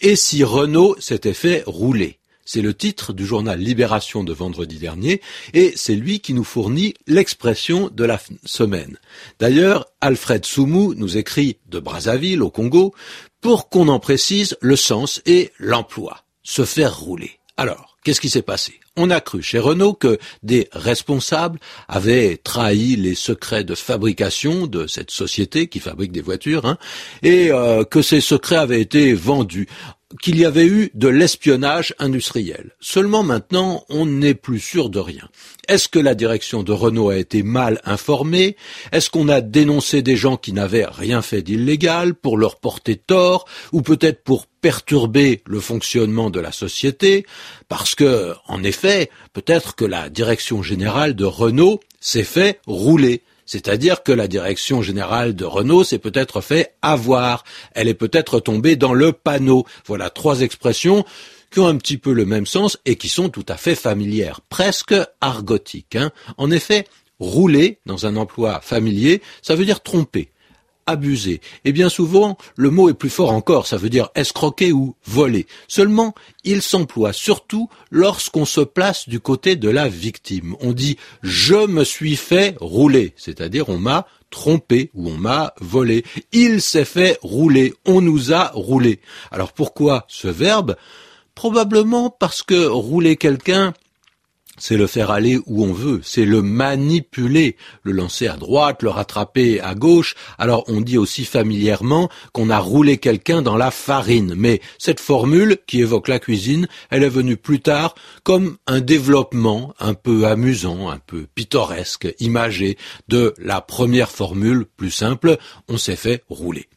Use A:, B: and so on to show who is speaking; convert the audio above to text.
A: Et si Renault s'était fait rouler? C'est le titre du journal Libération de vendredi dernier et c'est lui qui nous fournit l'expression de la semaine. D'ailleurs, Alfred Soumou nous écrit de Brazzaville au Congo pour qu'on en précise le sens et l'emploi. Se faire rouler. Alors, qu'est-ce qui s'est passé? On a cru chez Renault que des responsables avaient trahi les secrets de fabrication de cette société qui fabrique des voitures, hein, et euh, que ces secrets avaient été vendus qu'il y avait eu de l'espionnage industriel. Seulement maintenant, on n'est plus sûr de rien. Est-ce que la direction de Renault a été mal informée? Est-ce qu'on a dénoncé des gens qui n'avaient rien fait d'illégal pour leur porter tort ou peut-être pour perturber le fonctionnement de la société? Parce que, en effet, peut-être que la direction générale de Renault s'est fait rouler. C'est-à-dire que la direction générale de Renault s'est peut-être fait avoir. Elle est peut-être tombée dans le panneau. Voilà trois expressions qui ont un petit peu le même sens et qui sont tout à fait familières, presque argotiques. Hein. En effet, rouler dans un emploi familier, ça veut dire tromper abuser. Et bien souvent, le mot est plus fort encore, ça veut dire escroquer ou voler. Seulement, il s'emploie surtout lorsqu'on se place du côté de la victime. On dit je me suis fait rouler, c'est-à-dire on m'a trompé ou on m'a volé. Il s'est fait rouler, on nous a roulé. Alors pourquoi ce verbe? Probablement parce que rouler quelqu'un, c'est le faire aller où on veut, c'est le manipuler, le lancer à droite, le rattraper à gauche. Alors on dit aussi familièrement qu'on a roulé quelqu'un dans la farine, mais cette formule qui évoque la cuisine, elle est venue plus tard comme un développement un peu amusant, un peu pittoresque, imagé de la première formule plus simple, on s'est fait rouler.